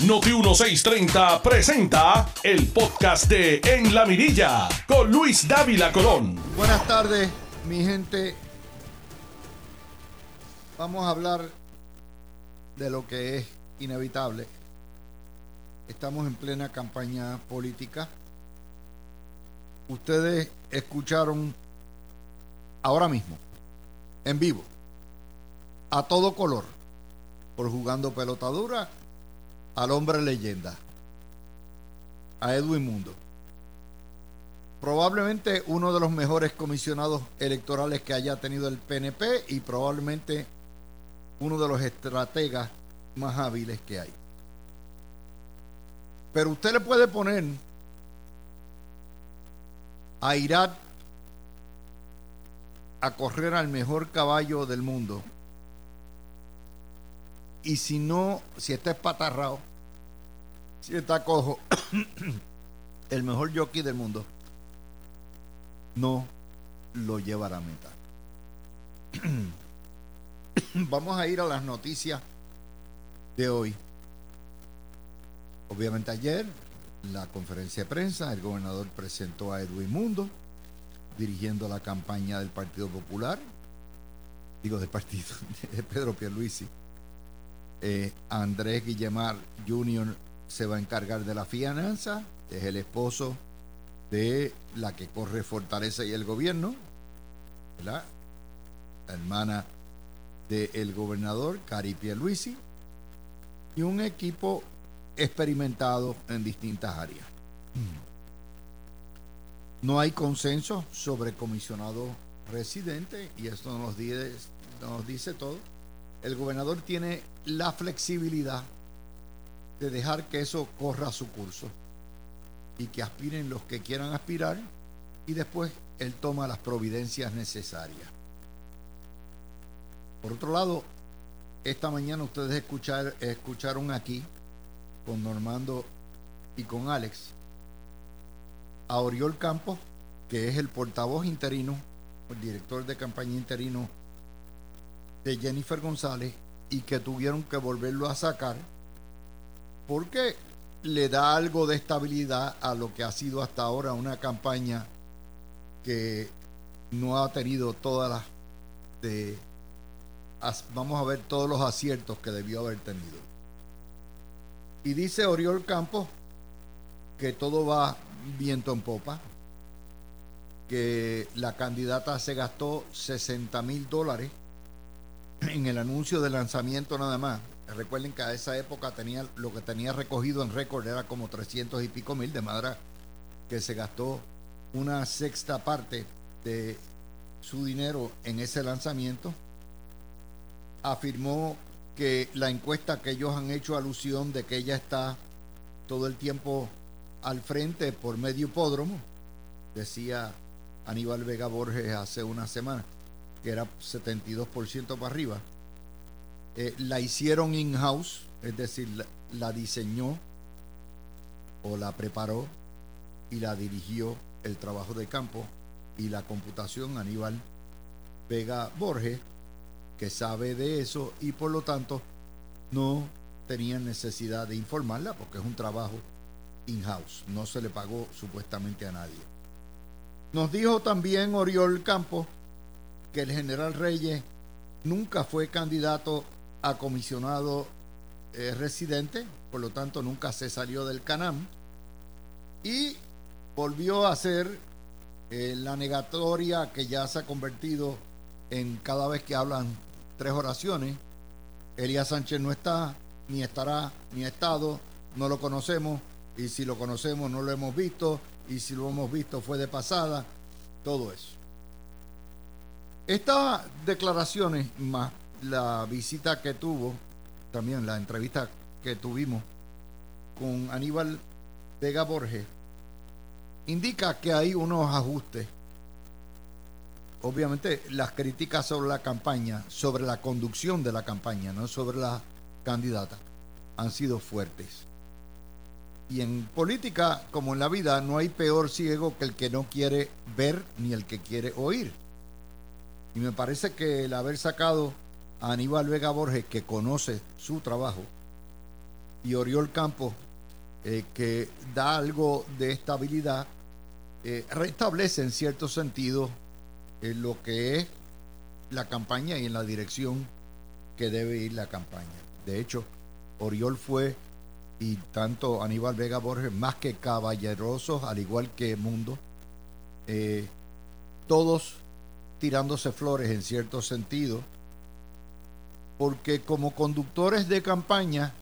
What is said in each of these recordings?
Noti 1630 presenta el podcast de En la Mirilla con Luis Dávila Colón. Buenas tardes, mi gente. Vamos a hablar de lo que es inevitable. Estamos en plena campaña política. Ustedes escucharon ahora mismo, en vivo, a todo color, por jugando pelotadura, al hombre leyenda, a Edwin Mundo. Probablemente uno de los mejores comisionados electorales que haya tenido el PNP y probablemente uno de los estrategas más hábiles que hay. Pero usted le puede poner a Irak a correr al mejor caballo del mundo. Y si no, si está espatarrado, si está cojo, el mejor jockey del mundo, no lo llevará a meta. Vamos a ir a las noticias de hoy. Obviamente ayer, la conferencia de prensa, el gobernador presentó a Edwin Mundo, dirigiendo la campaña del Partido Popular, digo del partido de Pedro Pierluisi. Eh, Andrés Guillemar Jr. se va a encargar de la fianza, es el esposo de la que corre Fortaleza y el gobierno, la hermana del gobernador, Cari Pierluisi, y un equipo experimentado en distintas áreas. No hay consenso sobre comisionado residente y esto nos dice todo. El gobernador tiene la flexibilidad de dejar que eso corra su curso y que aspiren los que quieran aspirar y después él toma las providencias necesarias. Por otro lado, esta mañana ustedes escuchar, escucharon aquí con Normando y con Alex a Oriol Campos, que es el portavoz interino, el director de campaña interino de Jennifer González, y que tuvieron que volverlo a sacar porque le da algo de estabilidad a lo que ha sido hasta ahora una campaña que no ha tenido todas las de vamos a ver todos los aciertos que debió haber tenido. Y dice Oriol Campos que todo va viento en popa, que la candidata se gastó 60 mil dólares en el anuncio de lanzamiento nada más. Recuerden que a esa época tenía lo que tenía recogido en récord era como 300 y pico mil, de madera que se gastó una sexta parte de su dinero en ese lanzamiento. Afirmó que la encuesta que ellos han hecho alusión de que ella está todo el tiempo al frente por medio hipódromo, decía Aníbal Vega Borges hace una semana, que era 72% para arriba. Eh, la hicieron in-house, es decir, la, la diseñó o la preparó y la dirigió el trabajo de campo y la computación Aníbal Vega Borges que sabe de eso y por lo tanto no tenían necesidad de informarla porque es un trabajo in-house, no se le pagó supuestamente a nadie. Nos dijo también Oriol Campos que el general Reyes nunca fue candidato a comisionado eh, residente, por lo tanto nunca se salió del CANAM y volvió a hacer eh, la negatoria que ya se ha convertido en cada vez que hablan tres oraciones. Elías Sánchez no está, ni estará, ni ha estado, no lo conocemos, y si lo conocemos no lo hemos visto, y si lo hemos visto fue de pasada, todo eso. Estas declaraciones, más la visita que tuvo, también la entrevista que tuvimos con Aníbal Vega Borges, indica que hay unos ajustes obviamente las críticas sobre la campaña, sobre la conducción de la campaña, no sobre la candidata, han sido fuertes. Y en política, como en la vida, no hay peor ciego que el que no quiere ver ni el que quiere oír. Y me parece que el haber sacado a Aníbal Vega Borges, que conoce su trabajo, y Oriol Campos, eh, que da algo de estabilidad, eh, restablece en cierto sentido eh, lo que es la campaña y en la dirección que debe ir la campaña. De hecho, Oriol fue, y tanto Aníbal Vega Borges, más que caballerosos, al igual que Mundo, todos tirándose flores en cierto sentido, porque como conductores de campaña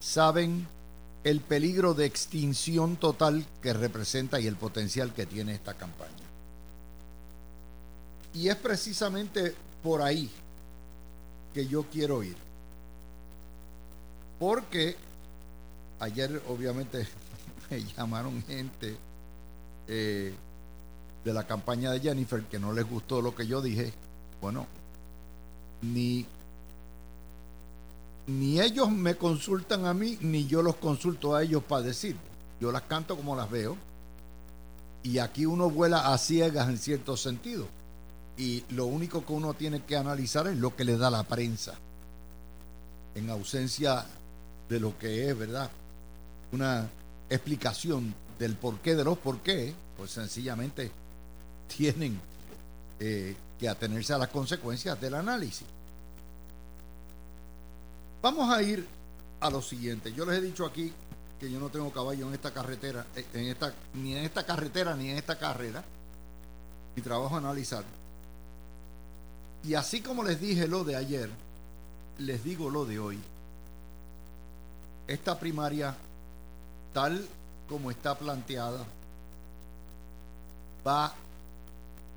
saben el peligro de extinción total que representa y el potencial que tiene esta campaña. Y es precisamente por ahí que yo quiero ir. Porque ayer obviamente me llamaron gente eh, de la campaña de Jennifer que no les gustó lo que yo dije. Bueno, ni ni ellos me consultan a mí, ni yo los consulto a ellos para decir. Yo las canto como las veo. Y aquí uno vuela a ciegas en cierto sentido. Y lo único que uno tiene que analizar es lo que le da la prensa. En ausencia de lo que es, ¿verdad? Una explicación del porqué de los por qué, pues sencillamente tienen eh, que atenerse a las consecuencias del análisis. Vamos a ir a lo siguiente. Yo les he dicho aquí que yo no tengo caballo en esta carretera, eh, en esta, ni en esta carretera ni en esta carrera. Mi trabajo es analizar. Y así como les dije lo de ayer, les digo lo de hoy. Esta primaria, tal como está planteada, va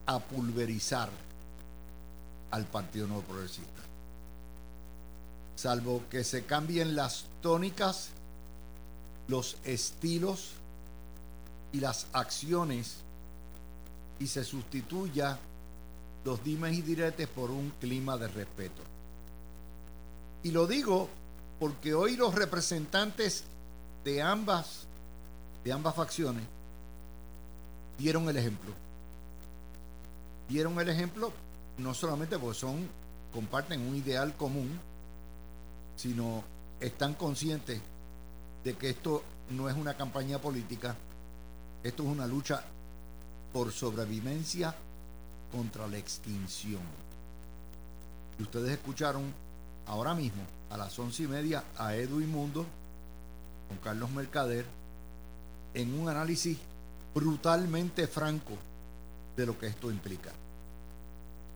a pulverizar al Partido Nuevo Progresista salvo que se cambien las tónicas, los estilos y las acciones y se sustituya los dimes y diretes por un clima de respeto. Y lo digo porque hoy los representantes de ambas de ambas facciones dieron el ejemplo. Dieron el ejemplo no solamente porque son comparten un ideal común, sino están conscientes de que esto no es una campaña política, esto es una lucha por sobrevivencia contra la extinción. Y ustedes escucharon ahora mismo, a las once y media, a Edwin Mundo, con Carlos Mercader, en un análisis brutalmente franco de lo que esto implica.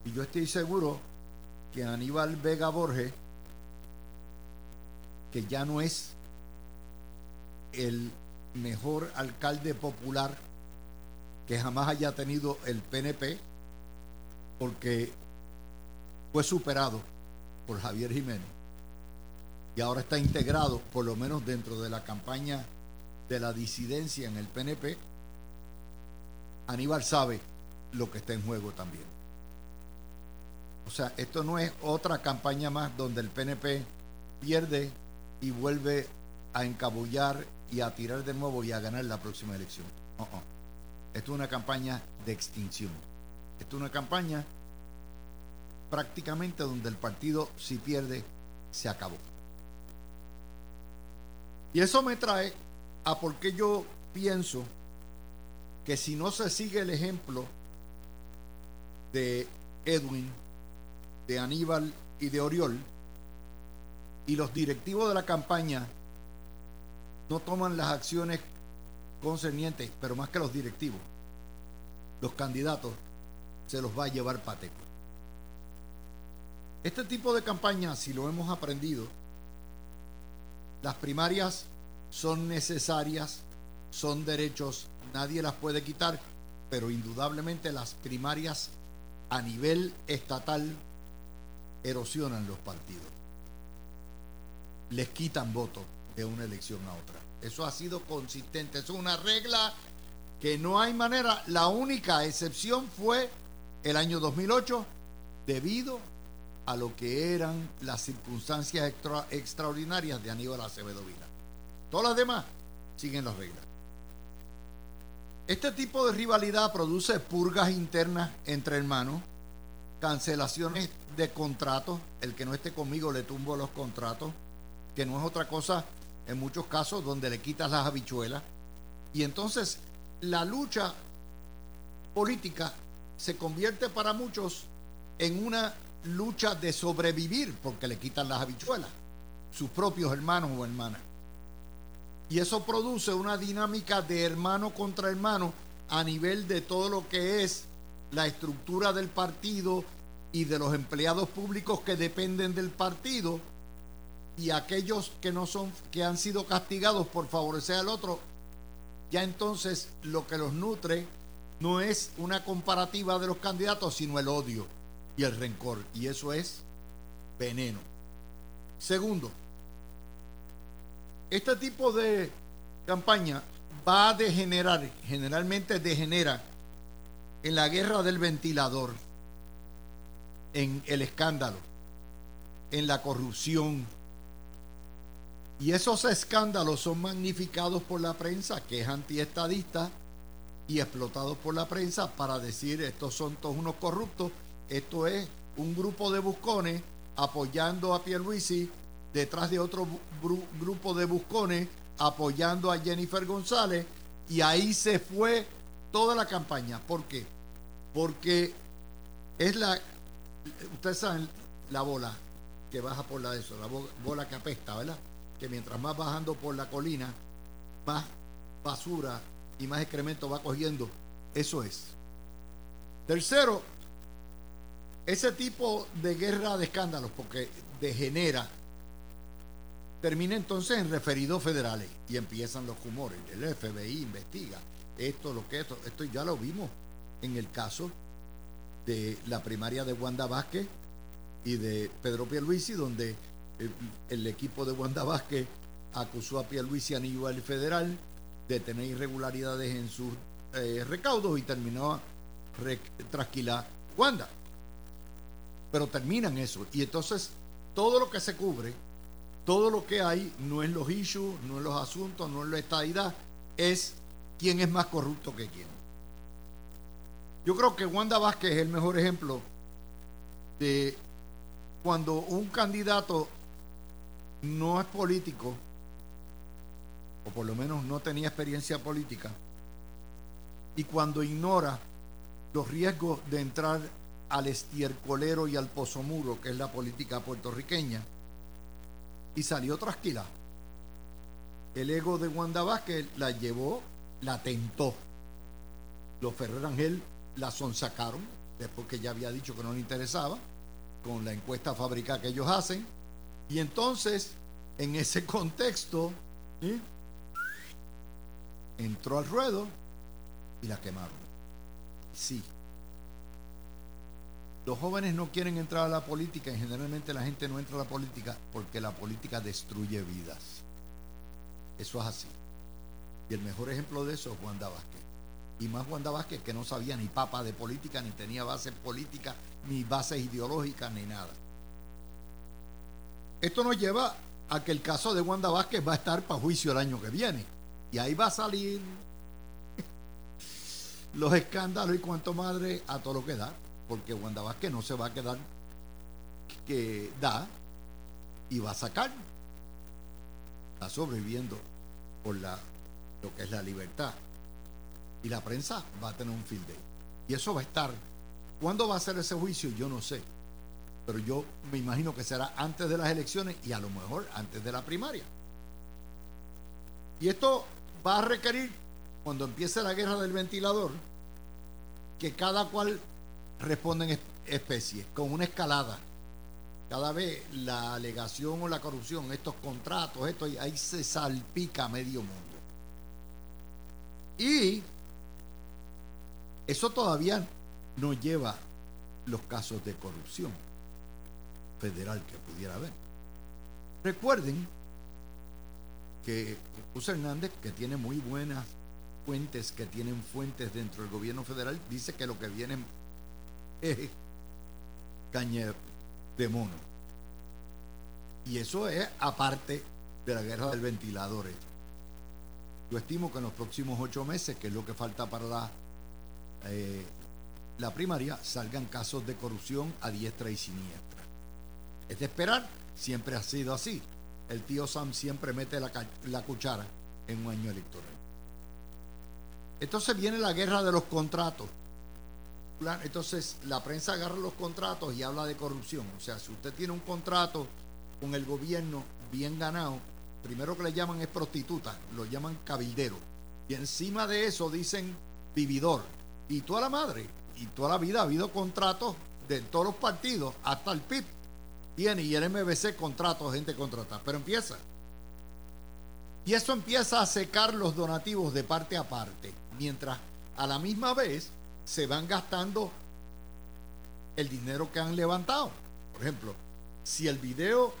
Y yo estoy seguro que Aníbal Vega Borges que ya no es el mejor alcalde popular que jamás haya tenido el PNP, porque fue superado por Javier Jiménez y ahora está integrado, por lo menos dentro de la campaña de la disidencia en el PNP, Aníbal sabe lo que está en juego también. O sea, esto no es otra campaña más donde el PNP pierde y vuelve a encabullar y a tirar de nuevo y a ganar la próxima elección. Esto es una campaña de extinción. Esto es una campaña prácticamente donde el partido si pierde se acabó. Y eso me trae a por qué yo pienso que si no se sigue el ejemplo de Edwin, de Aníbal y de Oriol, y los directivos de la campaña no toman las acciones concernientes, pero más que los directivos, los candidatos se los va a llevar Pateco. Este tipo de campaña, si lo hemos aprendido, las primarias son necesarias, son derechos, nadie las puede quitar, pero indudablemente las primarias a nivel estatal erosionan los partidos les quitan votos de una elección a otra. Eso ha sido consistente, es una regla que no hay manera. La única excepción fue el año 2008 debido a lo que eran las circunstancias extraordinarias de Aníbal Acevedo Vila. Todas las demás siguen las reglas. Este tipo de rivalidad produce purgas internas entre hermanos, cancelaciones de contratos, el que no esté conmigo le tumbo los contratos, que no es otra cosa en muchos casos donde le quitas las habichuelas. Y entonces la lucha política se convierte para muchos en una lucha de sobrevivir porque le quitan las habichuelas, sus propios hermanos o hermanas. Y eso produce una dinámica de hermano contra hermano a nivel de todo lo que es la estructura del partido y de los empleados públicos que dependen del partido. Y aquellos que no son que han sido castigados por favorecer al otro ya entonces lo que los nutre no es una comparativa de los candidatos sino el odio y el rencor. Y eso es veneno. Segundo este tipo de campaña va a degenerar generalmente degenera en la guerra del ventilador en el escándalo, en la corrupción. Y esos escándalos son magnificados por la prensa, que es antiestadista, y explotados por la prensa para decir estos son todos unos corruptos, esto es un grupo de buscones apoyando a Pierluisi detrás de otro grupo de buscones apoyando a Jennifer González y ahí se fue toda la campaña. ¿Por qué? Porque es la ustedes saben la bola que baja por la de eso, la bola que apesta, ¿verdad? Que mientras más bajando por la colina, más basura y más excremento va cogiendo. Eso es. Tercero, ese tipo de guerra de escándalos, porque degenera, termina entonces en referidos federales y empiezan los humores. El FBI investiga esto, lo que esto, esto ya lo vimos en el caso de la primaria de Wanda Vázquez y de Pedro Pierluisi, donde el, equipo de Wanda Vázquez acusó a Pierluisi a nivel federal de tener irregularidades en sus eh, recaudos y terminó trasquilar Wanda. Pero terminan eso. Y entonces todo lo que se cubre, todo lo que hay, no es los issues, no es los asuntos, no es la estadidad, es quién es más corrupto que quién. Yo creo que Wanda Vázquez es el mejor ejemplo de cuando un candidato no es político, o por lo menos no tenía experiencia política, y cuando ignora los riesgos de entrar al estiercolero y al pozomuro, que es la política puertorriqueña, y salió trasquila. El ego de Wanda Vázquez la llevó, la tentó. Los Ferrer Ángel la sonsacaron, después que ya había dicho que no le interesaba, con la encuesta fábrica que ellos hacen. Y entonces, en ese contexto, entró al ruedo y la quemaron. Sí. Los jóvenes no quieren entrar a la política y generalmente la gente no entra a la política porque la política destruye vidas. Eso es así. Y el mejor ejemplo de eso es Juan Vázquez y más Wanda Vázquez que no sabía ni papa de política, ni tenía base política, ni bases ideológicas, ni nada. Esto nos lleva a que el caso de Wanda Vázquez va a estar para juicio el año que viene. Y ahí va a salir los escándalos y cuanto madre a todo lo que da. Porque Wanda Vázquez no se va a quedar que da y va a sacar. Está sobreviviendo por la, lo que es la libertad y la prensa va a tener un field day. Y eso va a estar. ¿Cuándo va a ser ese juicio? Yo no sé. Pero yo me imagino que será antes de las elecciones y a lo mejor antes de la primaria. Y esto va a requerir, cuando empiece la guerra del ventilador, que cada cual responda en especie, con una escalada. Cada vez la alegación o la corrupción, estos contratos, esto, ahí se salpica medio mundo. Y eso todavía no lleva los casos de corrupción federal que pudiera haber. Recuerden que José Hernández, que tiene muy buenas fuentes, que tienen fuentes dentro del gobierno federal, dice que lo que viene es caña de mono. Y eso es aparte de la guerra del ventilador. Yo estimo que en los próximos ocho meses, que es lo que falta para la eh, la primaria salgan casos de corrupción a diestra y siniestra. Es de esperar, siempre ha sido así. el tío Sam siempre mete la, la cuchara en un año electoral. Entonces viene la guerra de los contratos. Entonces la prensa agarra los contratos y habla de corrupción. O sea, si usted tiene un contrato con el gobierno bien ganado, primero que le llaman es prostituta, lo llaman cabildero. Y encima de eso dicen vividor. Y toda la madre, y toda la vida ha habido contratos de todos los partidos, hasta el PIB tiene y el MBC contratos, gente contratada. Pero empieza. Y eso empieza a secar los donativos de parte a parte, mientras a la misma vez se van gastando el dinero que han levantado. Por ejemplo, si el video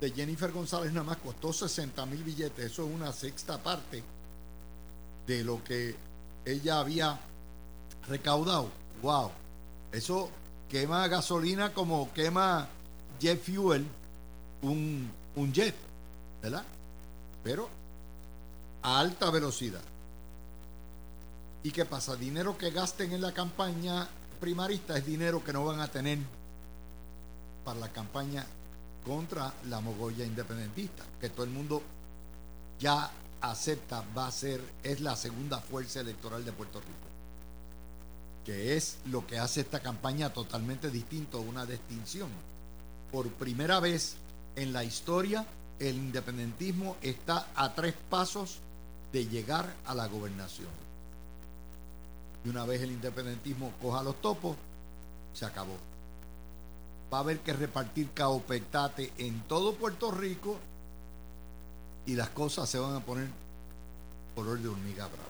de Jennifer González nada más costó 60 mil billetes, eso es una sexta parte de lo que ella había recaudado. ¡Wow! Eso quema gasolina como quema jet fuel un, un jet, ¿verdad? Pero a alta velocidad. ¿Y qué pasa? Dinero que gasten en la campaña primarista es dinero que no van a tener para la campaña contra la mogolla independentista, que todo el mundo ya acepta va a ser, es la segunda fuerza electoral de Puerto Rico, que es lo que hace esta campaña totalmente distinto, una distinción. Por primera vez en la historia, el independentismo está a tres pasos de llegar a la gobernación. Y una vez el independentismo coja los topos, se acabó. Va a haber que repartir caopetate en todo Puerto Rico y las cosas se van a poner color de hormiga brava.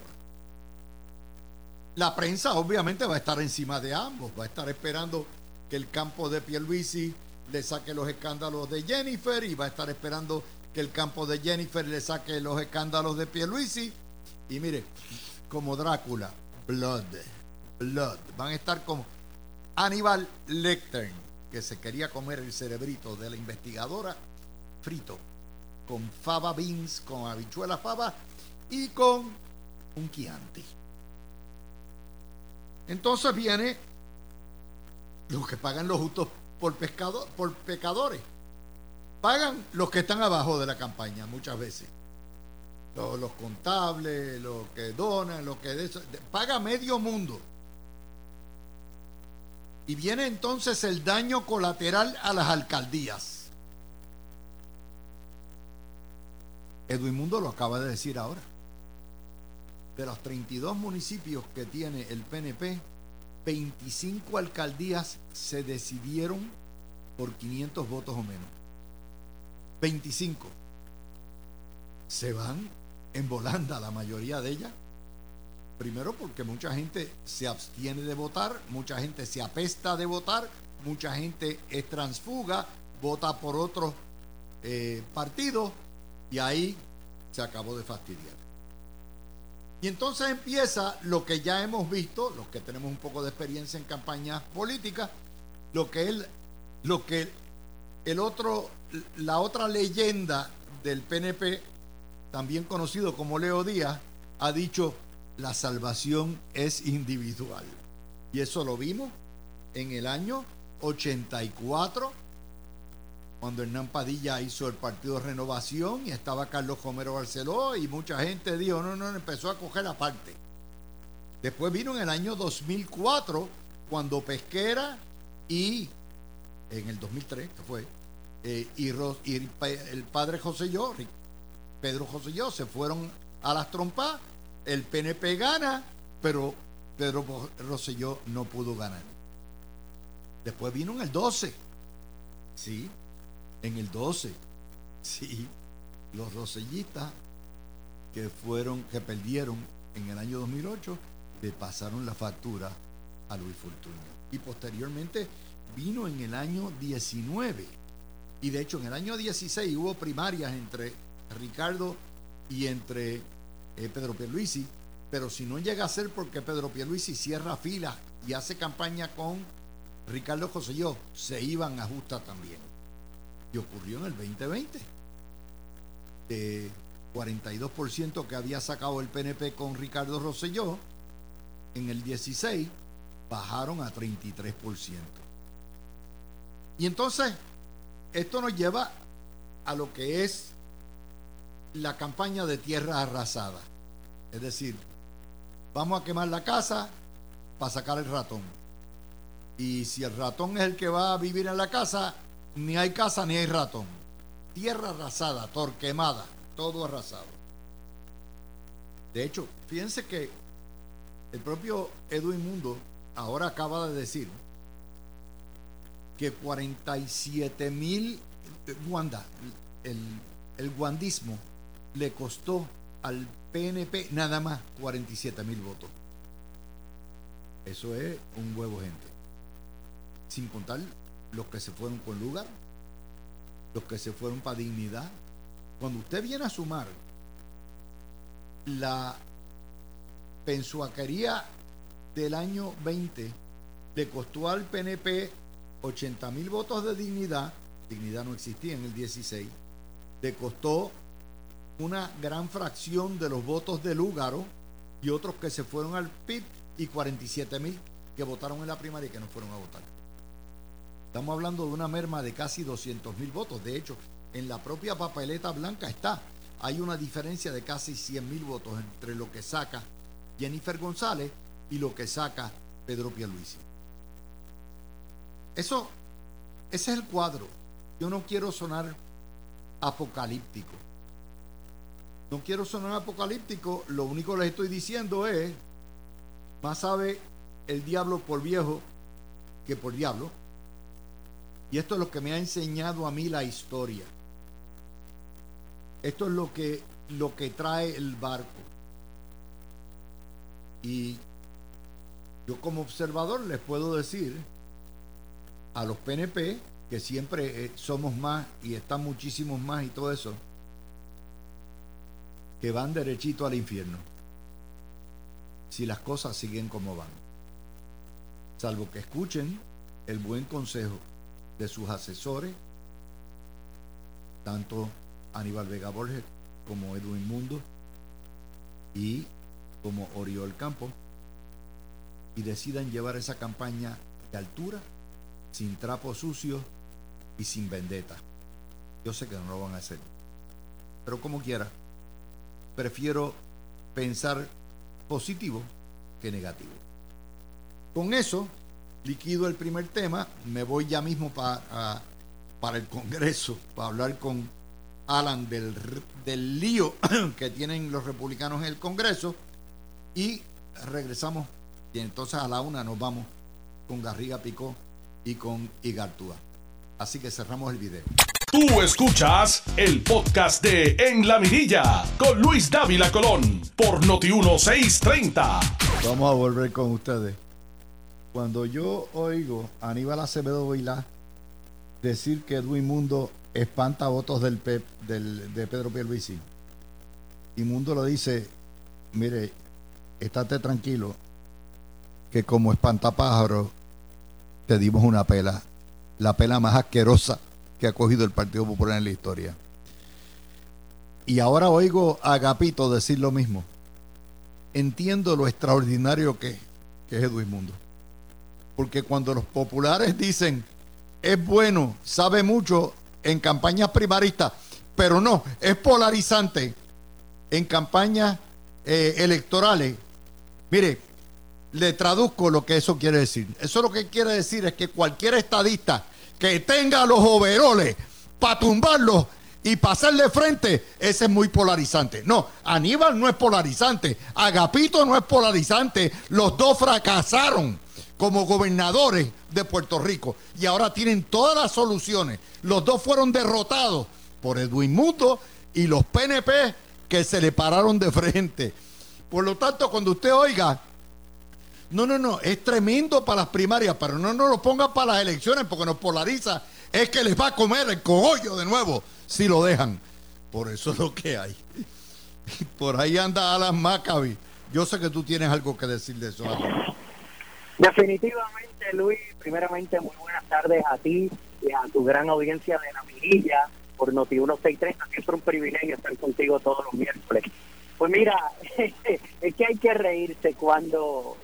La prensa obviamente va a estar encima de ambos, va a estar esperando que el campo de Pierluisi le saque los escándalos de Jennifer y va a estar esperando que el campo de Jennifer le saque los escándalos de Pierluisi. Y mire, como Drácula, Blood, Blood. Van a estar como Aníbal Lecter, que se quería comer el cerebrito de la investigadora, frito, con fava beans, con habichuela fava y con un Chianti. Entonces viene los que pagan los justos por, pescado, por pecadores. Pagan los que están abajo de la campaña muchas veces los, contables, los que donan, los que... De paga medio mundo. Y viene entonces el daño colateral a las alcaldías. Edwin Mundo lo acaba de decir ahora. De los 32 municipios que tiene el PNP, 25 alcaldías se decidieron por 500 votos o menos. 25. Se van en volanda la mayoría de ellas. Primero porque mucha gente se abstiene de votar, mucha gente se apesta de votar, mucha gente es transfuga, vota por otros eh, partidos y ahí se acabó de fastidiar. Y entonces empieza lo que ya hemos visto, los que tenemos un poco de experiencia en campañas políticas, lo que él, lo que el otro, la otra leyenda del PNP también conocido como Leo Díaz, ha dicho, la salvación es individual. Y eso lo vimos en el año 84, cuando Hernán Padilla hizo el partido Renovación y estaba Carlos Homero Barceló y mucha gente dijo, no, no, empezó a coger la parte. Después vino en el año 2004, cuando Pesquera y, en el 2003, que fue, eh, y, el padre José Yorri Pedro yo se fueron a las trompas, el PNP gana, pero Pedro Rosselló no pudo ganar. Después vino en el 12, sí, en el 12, sí, los rosellistas que fueron, que perdieron en el año 2008, le pasaron la factura a Luis Fortunio. Y posteriormente vino en el año 19. Y de hecho en el año 16 hubo primarias entre Ricardo y entre eh, Pedro Pierluisi, pero si no llega a ser porque Pedro Pierluisi cierra filas y hace campaña con Ricardo Joselló, se iban a justa también. Y ocurrió en el 2020. De 42% que había sacado el PNP con Ricardo Rosselló, en el 16 bajaron a 33%. Y entonces, esto nos lleva a lo que es la campaña de tierra arrasada. Es decir, vamos a quemar la casa para sacar el ratón. Y si el ratón es el que va a vivir en la casa, ni hay casa ni hay ratón. Tierra arrasada, torquemada, todo arrasado. De hecho, fíjense que el propio Edwin Mundo ahora acaba de decir que 47 mil Wanda, el, el guandismo le costó al PNP nada más 47 mil votos. Eso es un huevo gente. Sin contar los que se fueron con lugar, los que se fueron para dignidad. Cuando usted viene a sumar la pensuaquería del año 20, le costó al PNP 80 mil votos de dignidad, dignidad no existía en el 16, le costó una gran fracción de los votos de Lúgaro y otros que se fueron al PIB y 47 mil que votaron en la primaria y que no fueron a votar. Estamos hablando de una merma de casi 200 mil votos. De hecho, en la propia papeleta blanca está. Hay una diferencia de casi 100 mil votos entre lo que saca Jennifer González y lo que saca Pedro Pierluisi. Eso, ese es el cuadro. Yo no quiero sonar apocalíptico. No quiero sonar apocalíptico, lo único que les estoy diciendo es, más sabe el diablo por viejo que por diablo. Y esto es lo que me ha enseñado a mí la historia. Esto es lo que, lo que trae el barco. Y yo como observador les puedo decir a los PNP, que siempre eh, somos más y están muchísimos más y todo eso, que van derechito al infierno si las cosas siguen como van. Salvo que escuchen el buen consejo de sus asesores, tanto Aníbal Vega Borges como Edwin Mundo y como Oriol Campo, y decidan llevar esa campaña de altura, sin trapos sucios y sin vendetta. Yo sé que no lo van a hacer, pero como quiera, prefiero pensar positivo que negativo. Con eso, liquido el primer tema, me voy ya mismo para, para el Congreso, para hablar con Alan del, del lío que tienen los republicanos en el Congreso y regresamos y entonces a la una nos vamos con Garriga Picó y con Igartúa. Así que cerramos el video. Tú escuchas el podcast de En la Mirilla con Luis Dávila Colón por Noti1630. Vamos a volver con ustedes. Cuando yo oigo a Aníbal Acevedo Vilá decir que Edwin Mundo espanta votos del del, de Pedro Pierluisi, y Mundo lo dice, mire, estate tranquilo, que como espantapájaro te dimos una pela, la pela más asquerosa que ha cogido el Partido Popular en la historia. Y ahora oigo a Agapito decir lo mismo. Entiendo lo extraordinario que, es Edwin Mundo. Porque cuando los populares dicen es bueno, sabe mucho en campañas primaristas, pero no, es polarizante en campañas eh, electorales. Mire, le traduzco lo que eso quiere decir. Eso lo que quiere decir es que cualquier estadista que tenga los overoles para tumbarlos y pasarle frente, ese es muy polarizante. No, Aníbal no es polarizante, Agapito no es polarizante, los dos fracasaron como gobernadores de Puerto Rico y ahora tienen todas las soluciones. Los dos fueron derrotados por Edwin Muto y los PNP que se le pararon de frente. Por lo tanto, cuando usted oiga no, no, no, es tremendo para las primarias, pero no nos lo pongan para las elecciones porque nos polariza. Es que les va a comer el cogollo de nuevo si lo dejan. Por eso es lo que hay. Por ahí anda Alan Maccabi. Yo sé que tú tienes algo que decir de eso. Definitivamente, Luis, primeramente muy buenas tardes a ti y a tu gran audiencia de la mirilla por Noti 1630. Siempre un privilegio estar contigo todos los miércoles. Pues mira, es que hay que reírse cuando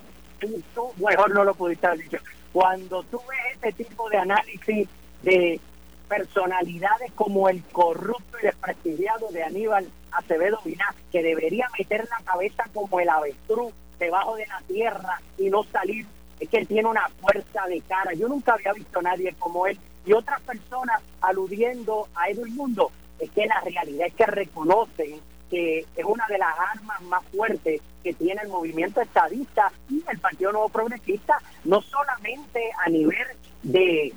mejor no lo pudiste haber dicho. Cuando tú ves este tipo de análisis de personalidades como el corrupto y desprestigiado de Aníbal Acevedo Vilá, que debería meter la cabeza como el avestruz debajo de la tierra y no salir. Es que él tiene una fuerza de cara. Yo nunca había visto a nadie como él. Y otras personas aludiendo a Edwin Mundo, es que la realidad es que reconocen que es una de las armas más fuertes que tiene el movimiento estadista y el Partido Nuevo Progresista, no solamente a nivel de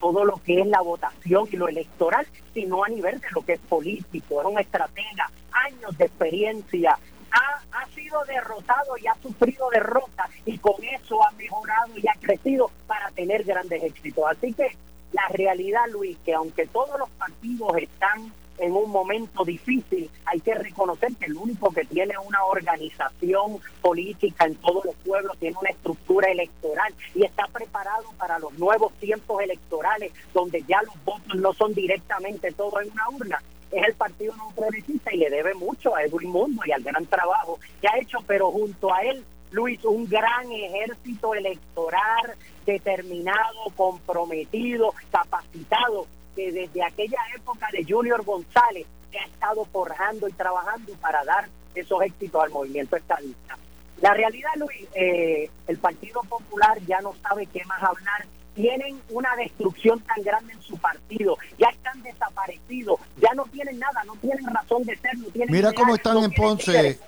todo lo que es la votación y lo electoral, sino a nivel de lo que es político, es una estratega, años de experiencia, ha, ha sido derrotado y ha sufrido derrota y con eso ha mejorado y ha crecido para tener grandes éxitos. Así que la realidad, Luis, que aunque todos los partidos están en un momento difícil, hay que reconocer que el único que tiene una organización política en todos los pueblos, tiene una estructura electoral y está preparado para los nuevos tiempos electorales, donde ya los votos no son directamente todos en una urna, es el Partido No Progresista y le debe mucho a Edwin Mundo y al gran trabajo que ha hecho, pero junto a él, Luis, un gran ejército electoral determinado, comprometido, capacitado que desde aquella época de Junior González que ha estado forjando y trabajando para dar esos éxitos al movimiento estadista. La realidad, Luis, eh, el Partido Popular ya no sabe qué más hablar. Tienen una destrucción tan grande en su partido, ya están desaparecidos, ya no tienen nada, no tienen razón de ser, no tienen Mira cómo están en Ponce,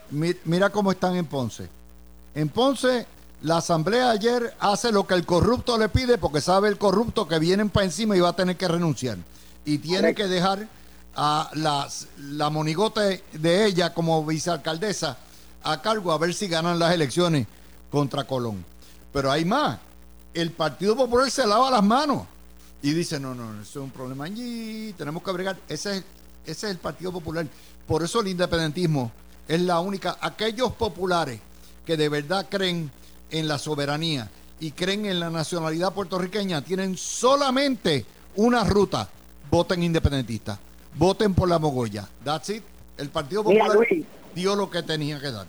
mira cómo están en Ponce. En Ponce la asamblea ayer hace lo que el corrupto le pide porque sabe el corrupto que vienen para encima y va a tener que renunciar. Y tiene que dejar a la, la monigote de ella como vicealcaldesa a cargo a ver si ganan las elecciones contra Colón. Pero hay más. El Partido Popular se lava las manos y dice, no, no, eso es un problema allí, tenemos que bregar. Ese es, ese es el Partido Popular. Por eso el independentismo es la única. Aquellos populares que de verdad creen en la soberanía y creen en la nacionalidad puertorriqueña, tienen solamente una ruta. Voten independentista. Voten por la Mogoya. That's it. El Partido Popular dio lo que tenía que dar.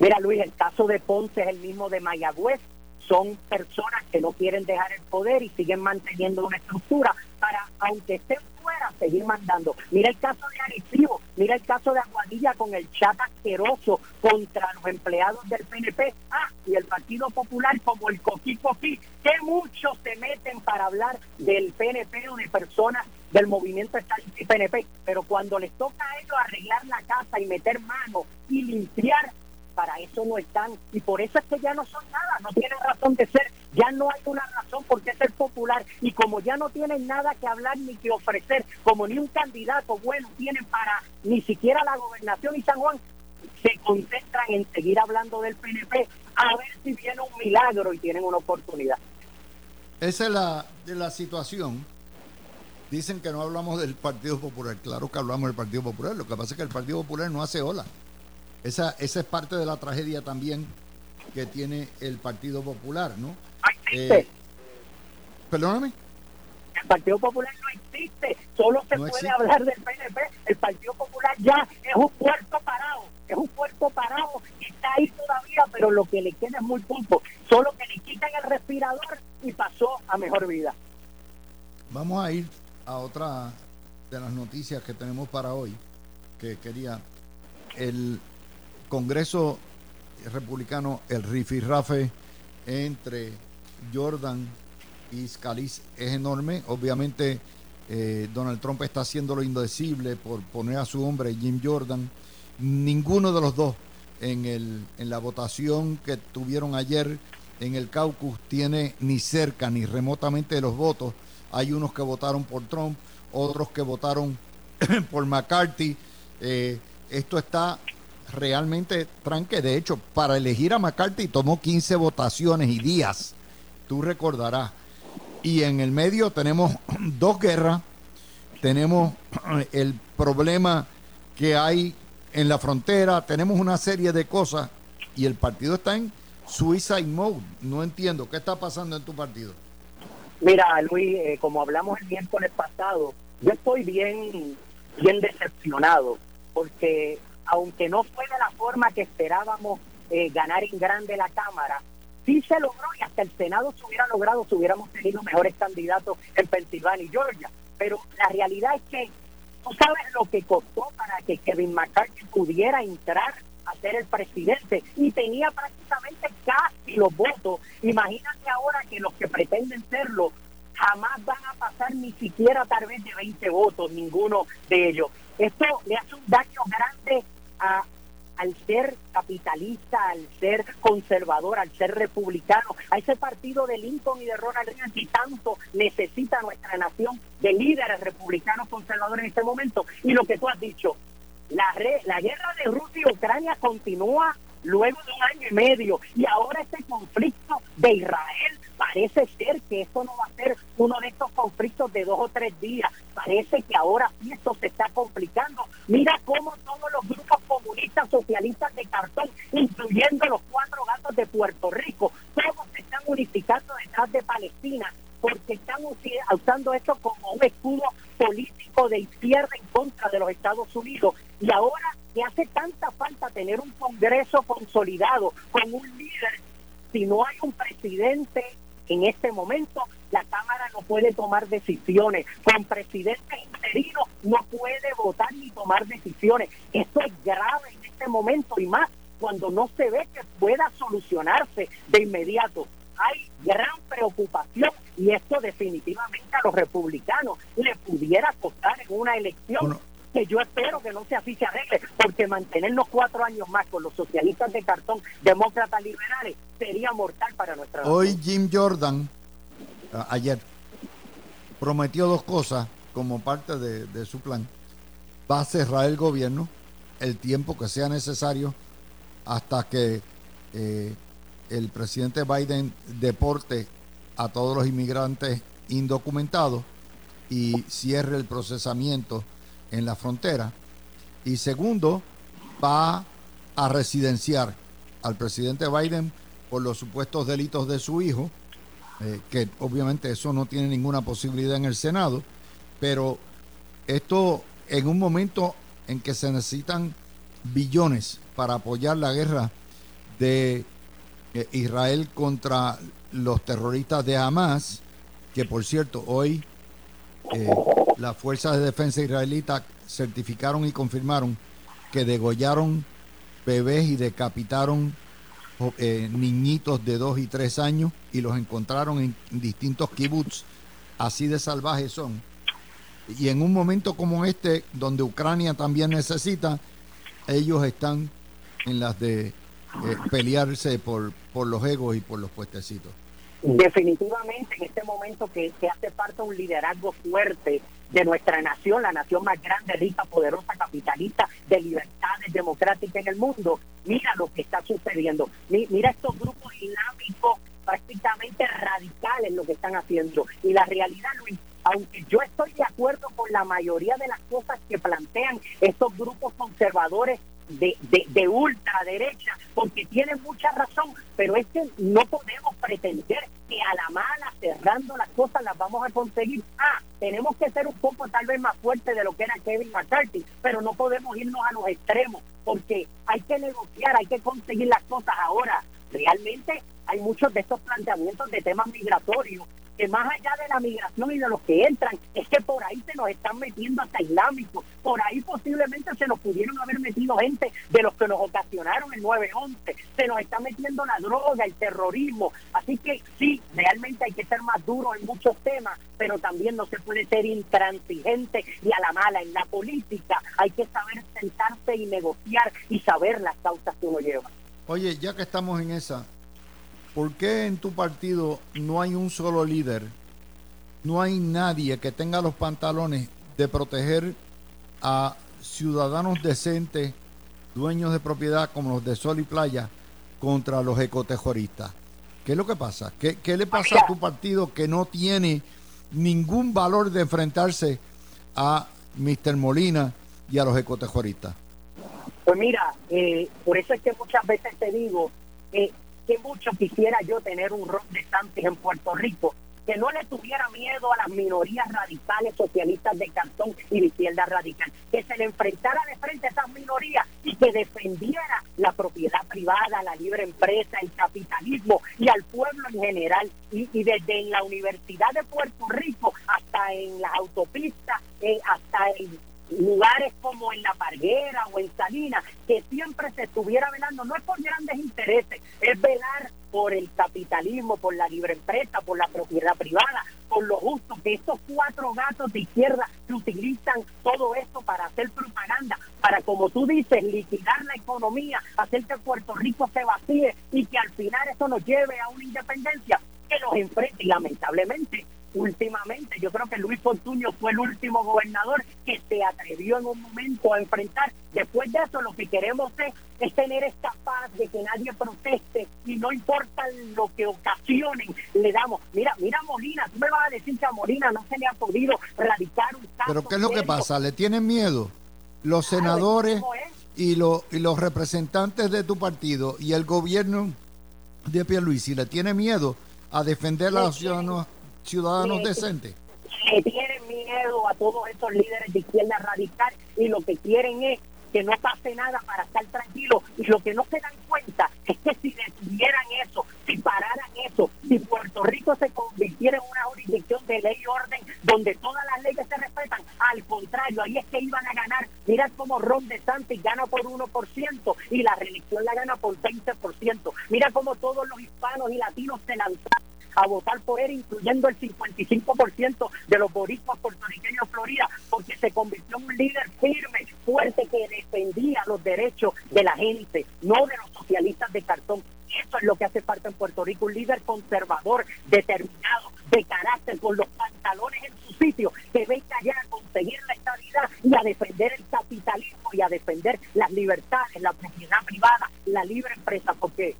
Mira, Luis, el caso de Ponce es el mismo de Mayagüez. Son personas que no quieren dejar el poder y siguen manteniendo una estructura para, aunque estén fuera, seguir mandando. Mira el caso de Arecibo, mira el caso de Aguadilla con el chat asqueroso contra los empleados del PNP. Ah, y el Partido Popular como el Coquí Coquí, que muchos se meten para hablar del PNP o de personas del movimiento PNP, pero cuando les toca a ellos arreglar la casa y meter mano y limpiar para eso no están y por eso es que ya no son nada, no tienen razón de ser, ya no hay una razón por qué ser popular y como ya no tienen nada que hablar ni que ofrecer, como ni un candidato bueno tienen para ni siquiera la gobernación y San Juan, se concentran en seguir hablando del PNP a ver si viene un milagro y tienen una oportunidad. Esa es la, de la situación. Dicen que no hablamos del Partido Popular. Claro que hablamos del Partido Popular. Lo que pasa es que el Partido Popular no hace ola. Esa, esa es parte de la tragedia también que tiene el Partido Popular, ¿no? Eh, perdóname. El Partido Popular no existe, solo se puede hablar del PNP. El Partido Popular ya es un puerto parado, es un puerto parado, está ahí todavía, pero lo que le queda es muy poco. Solo que le quitan el respirador y pasó a mejor vida. Vamos a ir a otra de las noticias que tenemos para hoy, que quería el Congreso republicano, el rifirrafe entre Jordan y Scalise es enorme. Obviamente, eh, Donald Trump está haciendo lo indecible por poner a su hombre, Jim Jordan. Ninguno de los dos en, el, en la votación que tuvieron ayer en el caucus tiene ni cerca ni remotamente de los votos. Hay unos que votaron por Trump, otros que votaron por McCarthy. Eh, esto está realmente tranque. De hecho, para elegir a McCarthy tomó 15 votaciones y días. Tú recordarás. Y en el medio tenemos dos guerras. Tenemos el problema que hay en la frontera. Tenemos una serie de cosas. Y el partido está en suicide mode. No entiendo. ¿Qué está pasando en tu partido? Mira, Luis, eh, como hablamos el miércoles pasado, yo estoy bien, bien decepcionado porque aunque no fue de la forma que esperábamos eh, ganar en grande la Cámara, sí se logró y hasta el Senado se hubiera logrado si hubiéramos tenido mejores candidatos en Pensilvania y Georgia. pero la realidad es que tú sabes lo que costó para que Kevin McCarthy pudiera entrar a ser el presidente y tenía prácticamente casi los votos. Imagínate ahora que los que pretenden serlo jamás van a pasar ni siquiera tal vez de 20 votos, ninguno de ellos. Esto le hace un daño grande al ser capitalista, al ser conservador, al ser republicano, a ese partido de Lincoln y de Ronald Reagan que tanto necesita nuestra nación de líderes republicanos conservadores en este momento. Y lo que tú has dicho, la, la guerra de Rusia y Ucrania continúa luego de un año y medio y ahora este conflicto de Israel parece ser que esto no va a ser uno de estos conflictos de dos o tres días. Parece que ahora sí esto se está complicando. Mira cómo todos los grupos comunistas socialistas de cartón, incluyendo los cuatro gatos de Puerto Rico, todos se están unificando detrás de Palestina porque están usando esto como un escudo político de izquierda en contra de los Estados Unidos. Y ahora que hace tanta falta tener un Congreso consolidado con un líder, si no hay un presidente en este momento, la Cámara no puede tomar decisiones. Con presidente interino no puede votar ni tomar decisiones. Esto es grave en este momento y más cuando no se ve que pueda solucionarse de inmediato hay gran preocupación y esto definitivamente a los republicanos le pudiera costar en una elección. Que yo espero que no sea se arregle, porque mantenernos cuatro años más con los socialistas de cartón, demócratas liberales, sería mortal para nuestra Hoy Jim Jordan, ayer, prometió dos cosas como parte de, de su plan. Va a cerrar el gobierno el tiempo que sea necesario hasta que eh, el presidente Biden deporte a todos los inmigrantes indocumentados y cierre el procesamiento en la frontera. Y segundo, va a residenciar al presidente Biden por los supuestos delitos de su hijo, eh, que obviamente eso no tiene ninguna posibilidad en el Senado, pero esto en un momento en que se necesitan billones para apoyar la guerra de eh, Israel contra los terroristas de Hamas, que por cierto, hoy eh, las fuerzas de defensa israelitas certificaron y confirmaron que degollaron bebés y decapitaron eh, niñitos de dos y tres años y los encontraron en distintos kibbutz, así de salvajes son. Y en un momento como este, donde Ucrania también necesita, ellos están en las de eh, pelearse por, por los egos y por los puestecitos. Definitivamente en este momento que, que hace parte un liderazgo fuerte de nuestra nación, la nación más grande, rica, poderosa, capitalista, de libertades democráticas en el mundo. Mira lo que está sucediendo. Mira estos grupos islámicos prácticamente radicales lo que están haciendo. Y la realidad, Luis, aunque yo estoy de acuerdo con la mayoría de las cosas que plantean estos grupos conservadores de, de, de, ultraderecha, porque tienen mucha razón, pero es que no podemos pretender que a la mala, cerrando las cosas, las vamos a conseguir. Ah, tenemos que ser un poco tal vez más fuertes de lo que era Kevin McCarthy, pero no podemos irnos a los extremos, porque hay que negociar, hay que conseguir las cosas ahora. Realmente hay muchos de estos planteamientos de temas migratorios que más allá de la migración y de los que entran, es que por ahí se nos están metiendo hasta islámicos, por ahí posiblemente se nos pudieron haber metido gente de los que nos ocasionaron el 9-11, se nos está metiendo la droga, el terrorismo, así que sí, realmente hay que ser más duro en muchos temas, pero también no se puede ser intransigente y a la mala. En la política, hay que saber sentarse y negociar y saber las causas que uno lleva. Oye, ya que estamos en esa, ¿por qué en tu partido no hay un solo líder? No hay nadie que tenga los pantalones de proteger a ciudadanos decentes, dueños de propiedad como los de Sol y Playa, contra los ecotejoristas. ¿Qué es lo que pasa? ¿Qué, le pasa a tu partido que no tiene ningún valor de enfrentarse a Mr. Molina y a los ecotejoristas? Pues mira, eh, por eso es que muchas veces te digo, eh, que mucho quisiera yo tener un Ron de Santos en Puerto Rico, que no le tuviera miedo a las minorías radicales socialistas de Cantón y de izquierda radical, que se le enfrentara de frente a esas minorías y que defendiera la propiedad privada, la libre empresa, el capitalismo y al pueblo en general. Y, desde en la Universidad de Puerto Rico hasta en las autopistas, eh, hasta en lugares como en La Parguera o en Salinas, que siempre se estuviera velando, no es por grandes intereses, es velar por el capitalismo, por la libre empresa, por la propiedad privada, por lo justo, que estos cuatro gatos de izquierda que utilizan todo esto para hacer propaganda, para, como tú dices, liquidar la economía, hacer que Puerto Rico se vacíe y que al final eso nos lleve a una independencia, que los enfrente. Lamentablemente últimamente. Yo creo que Luis Fortuño fue el último gobernador que se atrevió en un momento a enfrentar. Después de eso, lo que queremos es, tener esta paz de que nadie proteste y no importa lo que ocasionen, le damos. Mira, mira Molina, tú me vas a decir que a Molina no se le ha podido radicar un caso. Pero ¿qué es lo que pasa? ¿Le tienen miedo los senadores y, los, y los representantes de tu partido y el gobierno de Pierluisi? ¿Le tiene miedo a defender a los ciudadanos? Ciudadanos decentes. Le tienen miedo a todos esos líderes de izquierda radical y lo que quieren es que no pase nada para estar tranquilos. Y lo que no se dan cuenta es que si detuvieran eso, si pararan eso, si Puerto Rico se convirtiera en una jurisdicción de ley y orden donde todas las leyes se respetan, al contrario, ahí es que iban a ganar. Mira cómo Ron DeSantis gana por 1% y la reelección la gana por 20%. Mira cómo todos los hispanos y latinos se lanzaron a votar por él, incluyendo el 55% de los boricuas puertorriqueños de Florida, porque se convirtió en un líder firme, fuerte, que defendía los derechos de la gente, no de los socialistas de cartón. Eso es lo que hace falta en Puerto Rico, un líder conservador, determinado, de carácter, con los pantalones en su sitio, que venga ya a conseguir la estabilidad y a defender el capitalismo y a defender las libertades, la propiedad privada, la libre empresa, porque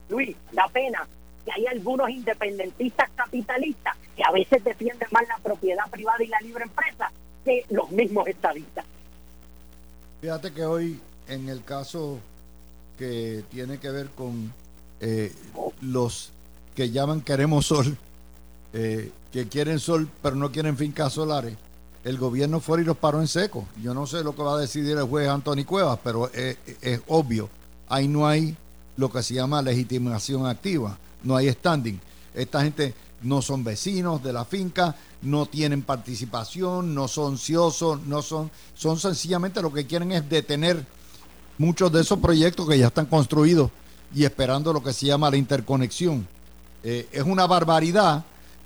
algunos independentistas capitalistas que a veces defienden más la propiedad privada y la libre empresa que los mismos estadistas. Fíjate que hoy en el caso que tiene que ver con eh, los que llaman queremos sol, eh, que quieren sol pero no quieren fincas solares, el gobierno fue y los paró en seco. Yo no sé lo que va a decidir el juez Anthony Cuevas, pero es, es obvio, ahí no hay lo que se llama legitimación activa no hay standing. Esta gente no son vecinos de la finca, no tienen participación, no son ociosos, no son, son sencillamente lo que quieren es detener muchos de esos proyectos que ya están construidos y esperando lo que se llama la interconexión. Eh, es una barbaridad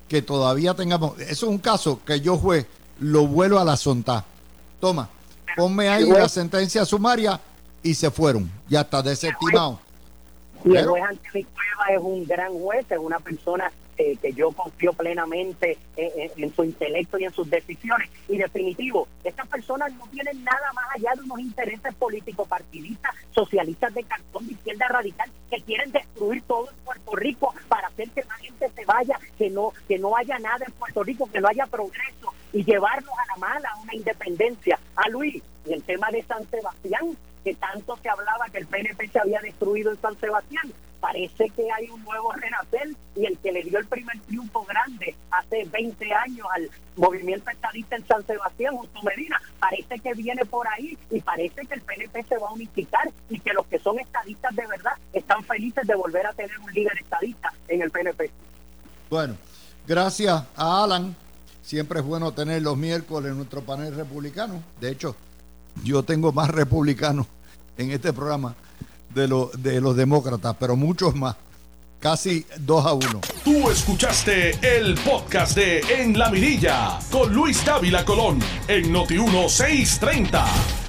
que todavía tengamos. Eso es un caso que yo juez lo vuelo a la sonta. Toma, ponme ahí la sentencia sumaria y se fueron. Ya está desestimado. Y el juez Anthony Cueva es un gran juez, es una persona eh, que yo confío plenamente en, su intelecto y en sus decisiones. Y definitivo, estas personas no tienen nada más allá de unos intereses políticos partidistas, socialistas de cartón, de izquierda radical, que quieren destruir todo en Puerto Rico para hacer que la gente se vaya, que no, que no haya nada en Puerto Rico, que no haya progreso y llevarnos a la mala, a una independencia. A Luis, y el tema de San Sebastián, que tanto se hablaba que el PNP se había destruido en San Sebastián. Parece que hay un nuevo renacer y el que le dio el primer triunfo grande hace 20 años al movimiento estadista en San Sebastián, Justo Medina, parece que viene por ahí y parece que el PNP se va a unificar y que los que son estadistas de verdad están felices de volver a tener un líder estadista en el PNP. Bueno, gracias a Alan. Siempre es bueno tener los miércoles en nuestro panel republicano. De hecho, yo tengo más republicanos en este programa de, lo, de los demócratas, pero muchos más. Casi 2 a 1. Tú escuchaste el podcast de En la Mirilla con Luis Dávila Colón en Noti 1630.